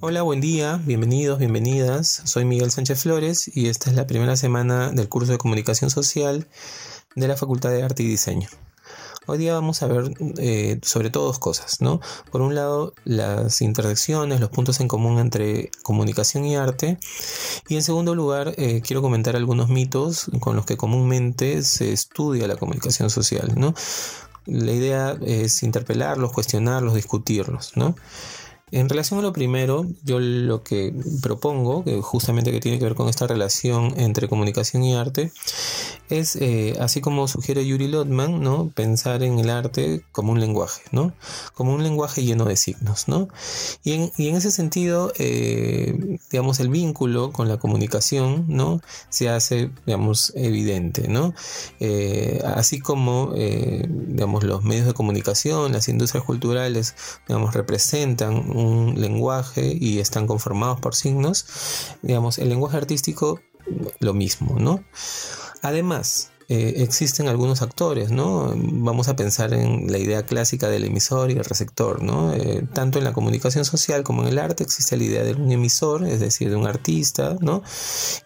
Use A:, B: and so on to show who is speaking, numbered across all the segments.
A: Hola, buen día, bienvenidos, bienvenidas. Soy Miguel Sánchez Flores y esta es la primera semana del curso de comunicación social de la Facultad de Arte y Diseño. Hoy día vamos a ver eh, sobre todo dos cosas, ¿no? Por un lado, las intersecciones, los puntos en común entre comunicación y arte. Y en segundo lugar, eh, quiero comentar algunos mitos con los que comúnmente se estudia la comunicación social, ¿no? La idea es interpelarlos, cuestionarlos, discutirlos, ¿no? En relación a lo primero, yo lo que propongo, que justamente que tiene que ver con esta relación entre comunicación y arte, es, eh, así como sugiere Yuri Lotman, ¿no? pensar en el arte como un lenguaje, ¿no? como un lenguaje lleno de signos. ¿no? Y, en, y en ese sentido, eh, digamos, el vínculo con la comunicación ¿no? se hace digamos, evidente. ¿no? Eh, así como digamos, los medios de comunicación, las industrias culturales digamos, representan un lenguaje y están conformados por signos, digamos, el lenguaje artístico lo mismo, ¿no? Además, eh, existen algunos actores, ¿no? Vamos a pensar en la idea clásica del emisor y el receptor, ¿no? Eh, tanto en la comunicación social como en el arte existe la idea de un emisor, es decir, de un artista, ¿no?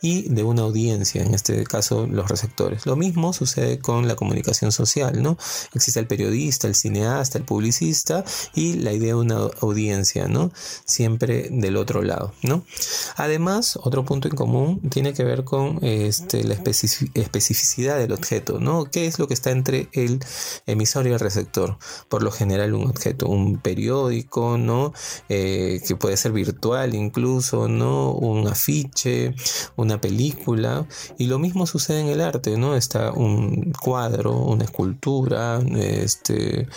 A: Y de una audiencia, en este caso los receptores. Lo mismo sucede con la comunicación social, ¿no? Existe el periodista, el cineasta, el publicista y la idea de una audiencia, ¿no? Siempre del otro lado, ¿no? Además, otro punto en común tiene que ver con este, la especificidad objeto, ¿no? ¿Qué es lo que está entre el emisor y el receptor? Por lo general un objeto, un periódico, ¿no? Eh, que puede ser virtual incluso, ¿no? Un afiche, una película. Y lo mismo sucede en el arte, ¿no? Está un cuadro, una escultura, este,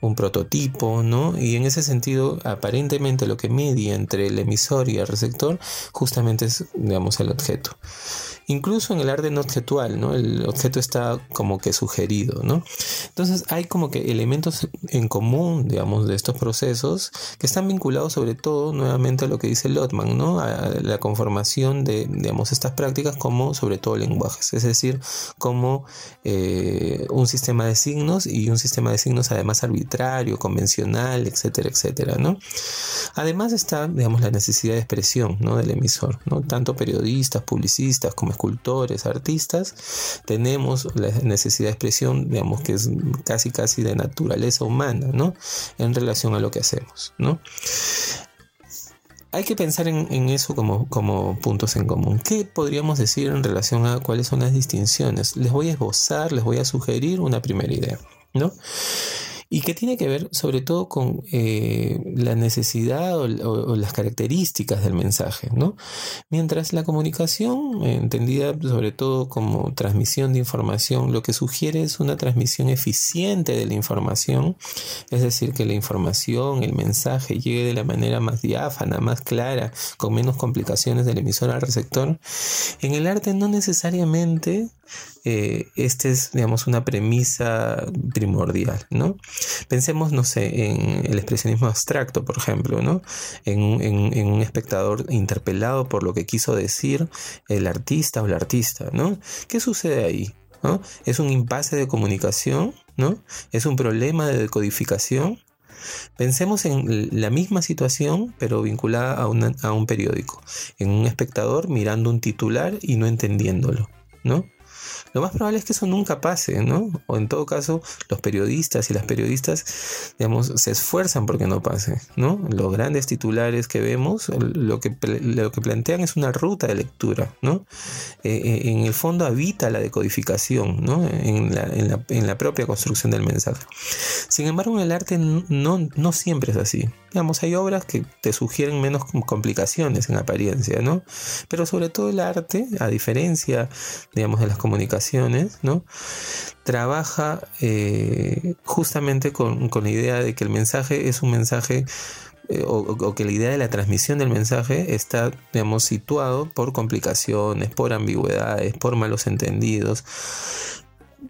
A: un prototipo, ¿no? Y en ese sentido, aparentemente lo que media entre el emisor y el receptor justamente es, digamos, el objeto. Incluso en el arte no objetual, ¿no? El objeto está como que sugerido, ¿no? Entonces hay como que elementos en común, digamos, de estos procesos que están vinculados sobre todo nuevamente a lo que dice Lotman, ¿no? A la conformación de, digamos, estas prácticas como sobre todo lenguajes, es decir, como eh, un sistema de signos y un sistema de signos además arbitrario, convencional, etcétera, etcétera, ¿no? Además está, digamos, la necesidad de expresión, ¿no? Del emisor, ¿no? Tanto periodistas, publicistas como escultores, artistas, tenemos la necesidad de expresión, digamos que es casi casi de naturaleza humana, ¿no? En relación a lo que hacemos, ¿no? Hay que pensar en, eso como, como puntos en común. ¿Qué podríamos decir en relación a cuáles son las distinciones? Les voy a esbozar, les voy a sugerir una primera idea, ¿no? Y que tiene que ver sobre todo con eh, la necesidad o, las características del mensaje. ¿no? Mientras la comunicación, entendida sobre todo como transmisión de información, lo que sugiere es una transmisión eficiente de la información, es decir, que la información, el mensaje llegue de la manera más diáfana, más clara, con menos complicaciones del emisor al receptor, en el arte no necesariamente eh, esta es, digamos, una premisa primordial, ¿no? Pensemos, no sé, en el expresionismo abstracto, por ejemplo, ¿no? En, un espectador interpelado por lo que quiso decir el artista o la artista, ¿no? ¿Qué sucede ahí? ¿Es un impasse de comunicación? ¿no? ¿Es un problema de decodificación? Pensemos en la misma situación, pero vinculada a, a, un periódico, en un espectador mirando un titular y no entendiéndolo, ¿no? Lo más probable es que eso nunca pase, ¿no? O en todo caso, los periodistas y las periodistas, digamos, se esfuerzan porque no pase, ¿no? Los grandes titulares que vemos, lo que, lo que plantean es una ruta de lectura, ¿no? Eh, eh, en el fondo habita la decodificación, ¿no? En la, en la, propia construcción del mensaje. Sin embargo, en el arte no, no siempre es así. Digamos, hay obras que te sugieren menos complicaciones en apariencia, ¿no? Pero sobre todo el arte, a diferencia, digamos, de las comunicaciones, ¿no? Trabaja eh, justamente con, la idea de que el mensaje es un mensaje eh, o, que la idea de la transmisión del mensaje está, digamos, situado por complicaciones, por ambigüedades, por malos entendidos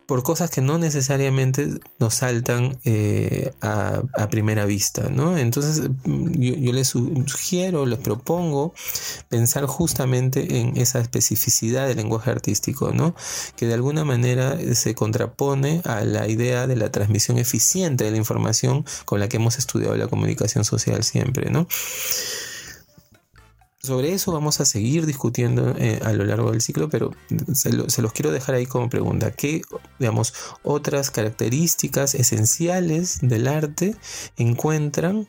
A: por cosas que no necesariamente nos saltan eh, a, primera vista, ¿no? Entonces yo, les sugiero, les propongo pensar justamente en esa especificidad del lenguaje artístico, ¿no? Que de alguna manera se contrapone a la idea de la transmisión eficiente de la información con la que hemos estudiado la comunicación social siempre, ¿no? Sobre eso vamos a seguir discutiendo eh, a lo largo del ciclo, pero se, los quiero dejar ahí como pregunta. ¿Qué, digamos, otras características esenciales del arte encuentran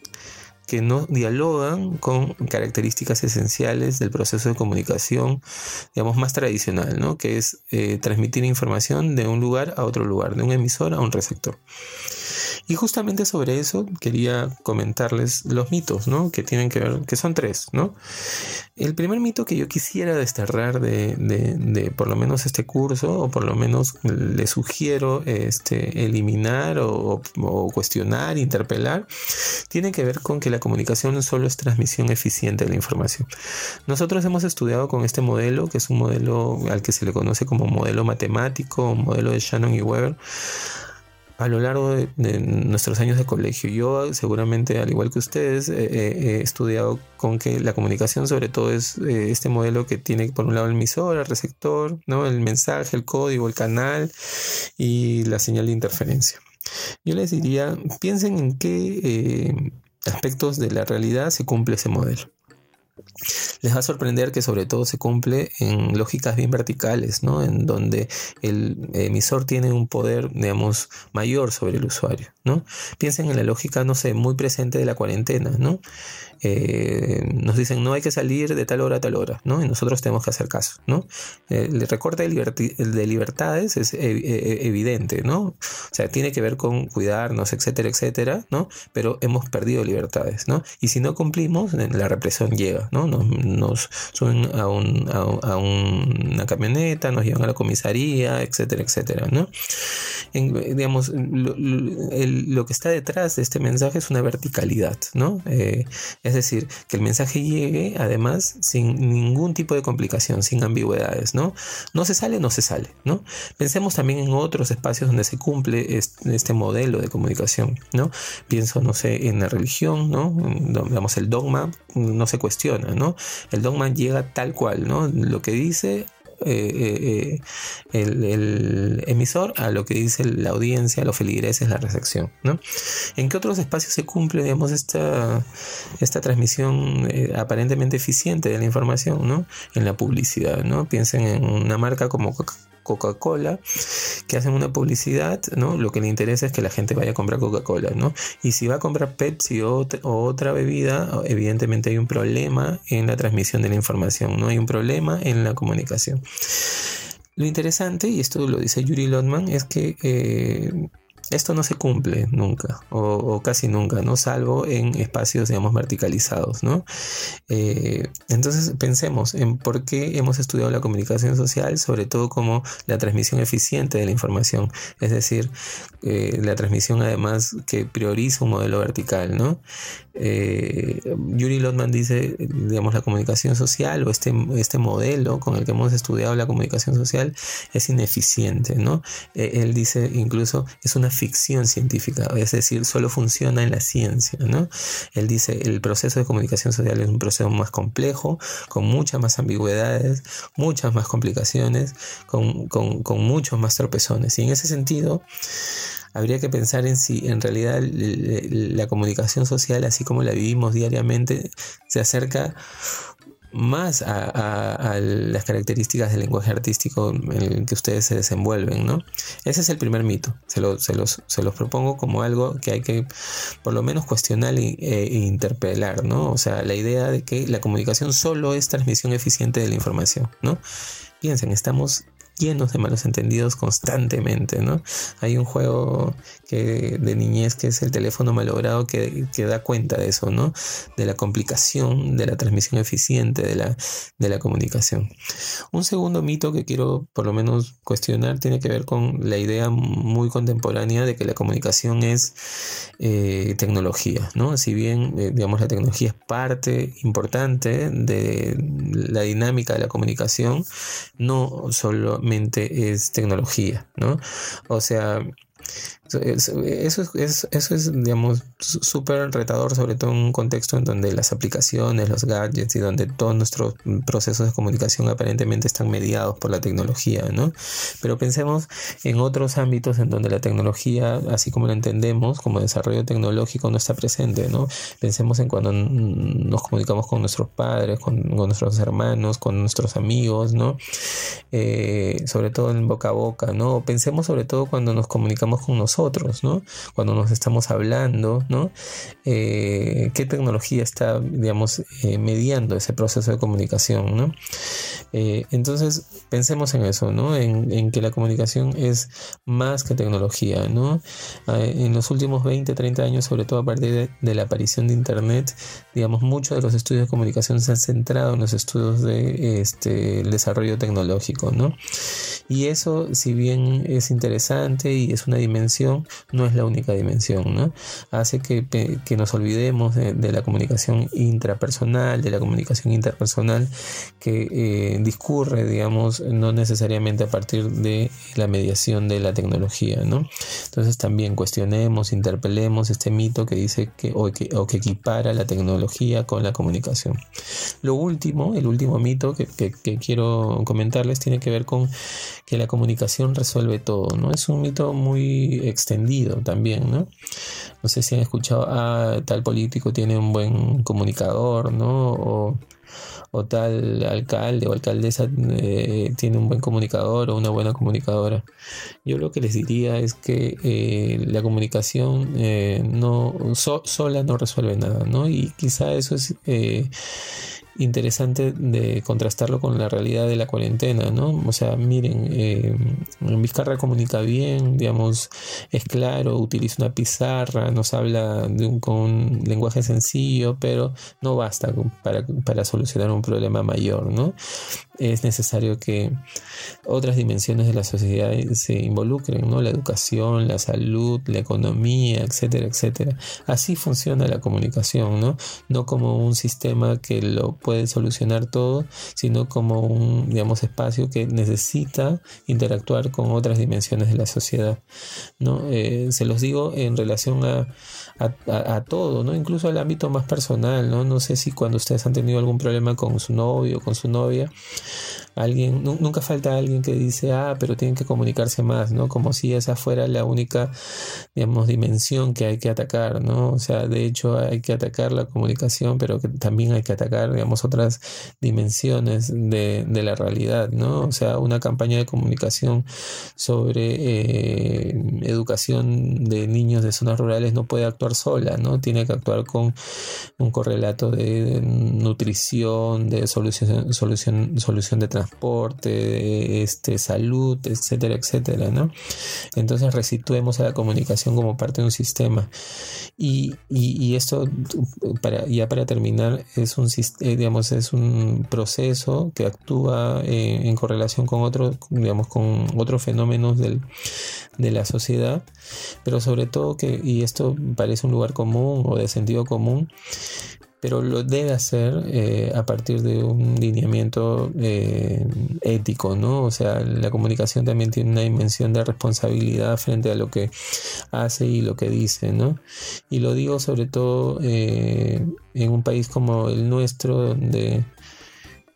A: que no dialogan con características esenciales del proceso de comunicación, digamos, más tradicional, ¿no? Que es eh, transmitir información de un lugar a otro lugar, de un emisor a un receptor. Y justamente sobre eso quería comentarles los mitos, ¿no? Que tienen que ver, que son tres, ¿no? El primer mito que yo quisiera desterrar de, por lo menos este curso, o por lo menos le sugiero este, eliminar o, o cuestionar, interpelar, tiene que ver con que la comunicación solo es transmisión eficiente de la información. Nosotros hemos estudiado con este modelo, que es un modelo al que se le conoce como modelo matemático, modelo de Shannon y Weber, a lo largo de, nuestros años de colegio. Yo seguramente, al igual que ustedes, he estudiado con que la comunicación sobre todo es eh, este modelo que tiene por un lado el emisor, el receptor, ¿no? el mensaje, el código, el canal y la señal de interferencia. Yo les diría, piensen en qué eh, aspectos de la realidad se cumple ese modelo. Les va a sorprender que sobre todo se cumple en lógicas bien verticales, ¿no? En donde el emisor tiene un poder, digamos, mayor sobre el usuario, ¿no? Piensen en la lógica, no sé, muy presente de la cuarentena, ¿no? Eh, nos dicen no hay que salir de tal hora a tal hora, ¿no? Y nosotros tenemos que hacer caso, ¿no? El recorte de, libertades es evidente, ¿no? O sea, tiene que ver con cuidarnos, etcétera, etcétera, ¿no? Pero hemos perdido libertades, ¿no? Y si no cumplimos, la represión llega, ¿no? Nos, suben a, una camioneta, nos llevan a la comisaría, etcétera, etcétera, ¿no? digamos, lo, que está detrás de este mensaje es una verticalidad, ¿no? Eh, es decir, que el mensaje llegue además sin ningún tipo de complicación, sin ambigüedades, ¿no? No se sale, no se sale, ¿no? Pensemos también en otros espacios donde se cumple este, modelo de comunicación, ¿no? Pienso, no sé, en la religión, ¿no? Digamos, el dogma no se cuestiona, ¿no? El dogma llega tal cual, ¿no? Lo que dice eh, eh, eh, el, emisor a lo que dice la audiencia, los feligreses, la recepción. ¿no? ¿En qué otros espacios se cumple digamos, esta, esta transmisión aparentemente eficiente de la información? ¿no? En la publicidad. ¿no? Piensen en una marca como Coca-Cola, que hacen una publicidad, ¿no? Lo que le interesa es que la gente vaya a comprar Coca-Cola, ¿no? Y si va a comprar Pepsi o, otra bebida, evidentemente hay un problema en la transmisión de la información, ¿no? Hay un problema en la comunicación. Lo interesante, y esto lo dice Yuri Lotman, es que eh, esto no se cumple nunca o, casi nunca, ¿no? Salvo en espacios, digamos, verticalizados, ¿no? Eh, entonces pensemos en por qué hemos estudiado la comunicación social, sobre todo como la transmisión eficiente de la información, es decir, eh, la transmisión además que prioriza un modelo vertical, ¿no? Eh, Yuri Lotman dice, digamos, la comunicación social o este, este modelo con el que hemos estudiado la comunicación social es ineficiente, ¿no? él dice incluso es una ficción científica, es decir, solo funciona en la ciencia, ¿no? Él dice, el proceso de comunicación social es un proceso más complejo, con muchas más ambigüedades, muchas más complicaciones, con, con muchos más tropezones. Y en ese sentido, habría que pensar en si en realidad la comunicación social, así como la vivimos diariamente, se acerca más a, las características del lenguaje artístico en el que ustedes se desenvuelven, ¿no? Ese es el primer mito. Se, los, propongo como algo que hay que por lo menos cuestionar e, e, interpelar, ¿no? O sea, la idea de que la comunicación solo es transmisión eficiente de la información, ¿no? Piensen, estamos llenos de malos entendidos constantemente, ¿no? Hay un juego que, de niñez que es el teléfono malogrado que, que, da cuenta de eso, ¿no? De la complicación, de la transmisión eficiente de la, de la comunicación. Un segundo mito que quiero por lo menos cuestionar tiene que ver con la idea muy contemporánea de que la comunicación es eh, tecnología, ¿no? Si bien, eh, digamos, la tecnología es parte importante de la dinámica de la comunicación, no solo es tecnología, ¿no? O sea, Eso es, eso es, digamos, súper retador, sobre todo en un contexto en donde las aplicaciones, los gadgets y donde todos nuestros procesos de comunicación aparentemente están mediados por la tecnología, ¿no? Pero pensemos en otros ámbitos en donde la tecnología, así como la entendemos, como desarrollo tecnológico, no está presente, ¿no? Pensemos en cuando nos comunicamos con nuestros padres, con, nuestros hermanos, con nuestros amigos, ¿no? Eh, sobre todo en boca a boca, ¿no? Pensemos sobre todo cuando nos comunicamos con nosotros nosotros, ¿no? Cuando nos estamos hablando, ¿no? Eh, ¿Qué tecnología está, digamos, eh, mediando ese proceso de comunicación, ¿no? Eh, entonces, pensemos en eso, ¿no? En, que la comunicación es más que tecnología, ¿no? en los últimos 20, 30 años, sobre todo a partir de, la aparición de Internet, digamos, muchos de los estudios de comunicación se han centrado en los estudios de este, desarrollo tecnológico, ¿no? Y eso, si bien es interesante y es una dimensión, no es la única dimensión, ¿no? Hace que, nos olvidemos de, la comunicación intrapersonal, de la comunicación interpersonal que eh, discurre, digamos, no necesariamente a partir de la mediación de la tecnología, ¿no? Entonces también cuestionemos, interpelemos este mito que dice que o, que que equipara la tecnología con la comunicación. Lo último, el último mito que, que quiero comentarles tiene que ver con que la comunicación resuelve todo, ¿no? Es un mito muy extendido también, ¿no? No sé si han escuchado, ah, tal político tiene un buen comunicador, ¿no? O, tal alcalde o alcaldesa eh, tiene un buen comunicador o una buena comunicadora. Yo lo que les diría es que eh, la comunicación eh, no sola no resuelve nada, ¿no? Y quizá eso es interesante de contrastarlo con la realidad de la cuarentena, ¿no? O sea, miren, eh, Vizcarra comunica bien, digamos, es claro, utiliza una pizarra, nos habla con un lenguaje sencillo, pero no basta para, para solucionar un problema mayor, ¿no? Es necesario que otras dimensiones de la sociedad se involucren, ¿no? La educación, la salud, la economía, etcétera, etcétera. Así funciona la comunicación, ¿no? No como un sistema que lo puede solucionar todo, sino como un, digamos, espacio que necesita interactuar con otras dimensiones de la sociedad. ¿no? Eh, se los digo en relación a, a, todo, ¿no? incluso al ámbito más personal. ¿no? no sé si cuando ustedes han tenido algún problema con su novio o con su novia, alguien, nunca falta alguien que dice, ah, pero tienen que comunicarse más, ¿no? Como si esa fuera la única, digamos, dimensión que hay que atacar, ¿no? O sea, de hecho hay que atacar la comunicación, pero que también hay que atacar, digamos, otras dimensiones de, la realidad, ¿no? O sea, una campaña de comunicación sobre eh, educación de niños de zonas rurales no puede actuar sola, ¿no? Tiene que actuar con un correlato de nutrición, de solución, solución, solución de transporte transporte, este, salud, etcétera, etcétera, ¿no? Entonces resituemos a la comunicación como parte de un sistema. Y, esto, para, ya para terminar, es un, eh, digamos, es un proceso que actúa eh, en correlación con otros, digamos, con otros fenómenos del, de la sociedad, pero sobre todo que, y esto parece un lugar común o de sentido común, pero lo debe hacer eh, a partir de un lineamiento eh, ético, ¿no? O sea, la comunicación también tiene una dimensión de responsabilidad frente a lo que hace y lo que dice, ¿no? Y lo digo sobre todo eh, en un país como el nuestro, donde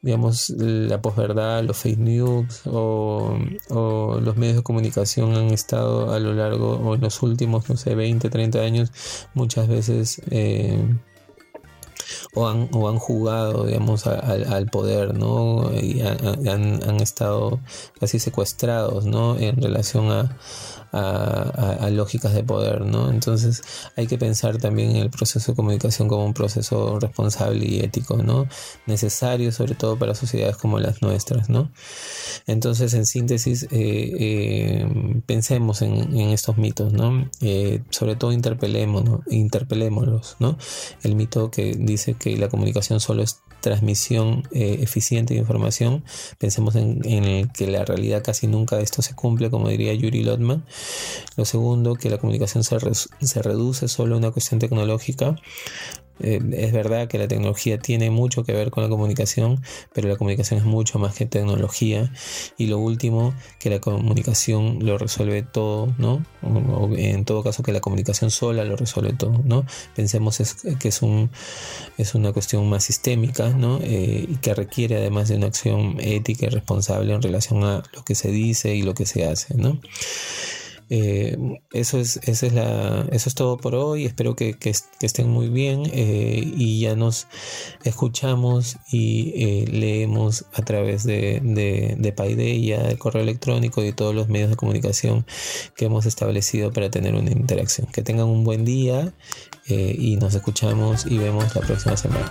A: digamos, la posverdad, los fake news o, los medios de comunicación han estado a lo largo o en los últimos, no sé, 20, 30 años muchas veces o han, o han jugado, digamos, al poder, ¿no? Y han, han, estado casi secuestrados, ¿no? En relación a, a, lógicas de poder, ¿no? Entonces hay que pensar también en el proceso de comunicación como un proceso responsable y ético, ¿no? Necesario sobre todo para sociedades como las nuestras, ¿no? Entonces, en síntesis, eh, eh, pensemos en, estos mitos, ¿no? Eh, sobre todo interpelémonos, interpelémoslos, ¿no? El mito que dice que la comunicación solo es transmisión eficiente de información, pensemos en, que la realidad casi nunca esto se cumple, como diría Yuri Lotman, Lo segundo, que la comunicación se, se reduce solo a una cuestión tecnológica. Eh, es verdad que la tecnología tiene mucho que ver con la comunicación, pero la comunicación es mucho más que tecnología. Y lo último, que la comunicación lo resuelve todo, ¿no? En todo caso, que la comunicación sola lo resuelve todo, ¿no? Pensemos que es, un, es una cuestión más sistémica, ¿no? Eh, y que requiere además de una acción ética y responsable en relación a lo que se dice y lo que se hace, ¿no? Eh, eso, es, es la, eso es todo por hoy. Espero que, estén muy bien eh, y ya nos escuchamos y eh, leemos a través de, de, de el correo electrónico y todos los medios de comunicación que hemos establecido para tener una interacción. Que tengan un buen día y nos escuchamos y vemos la próxima semana.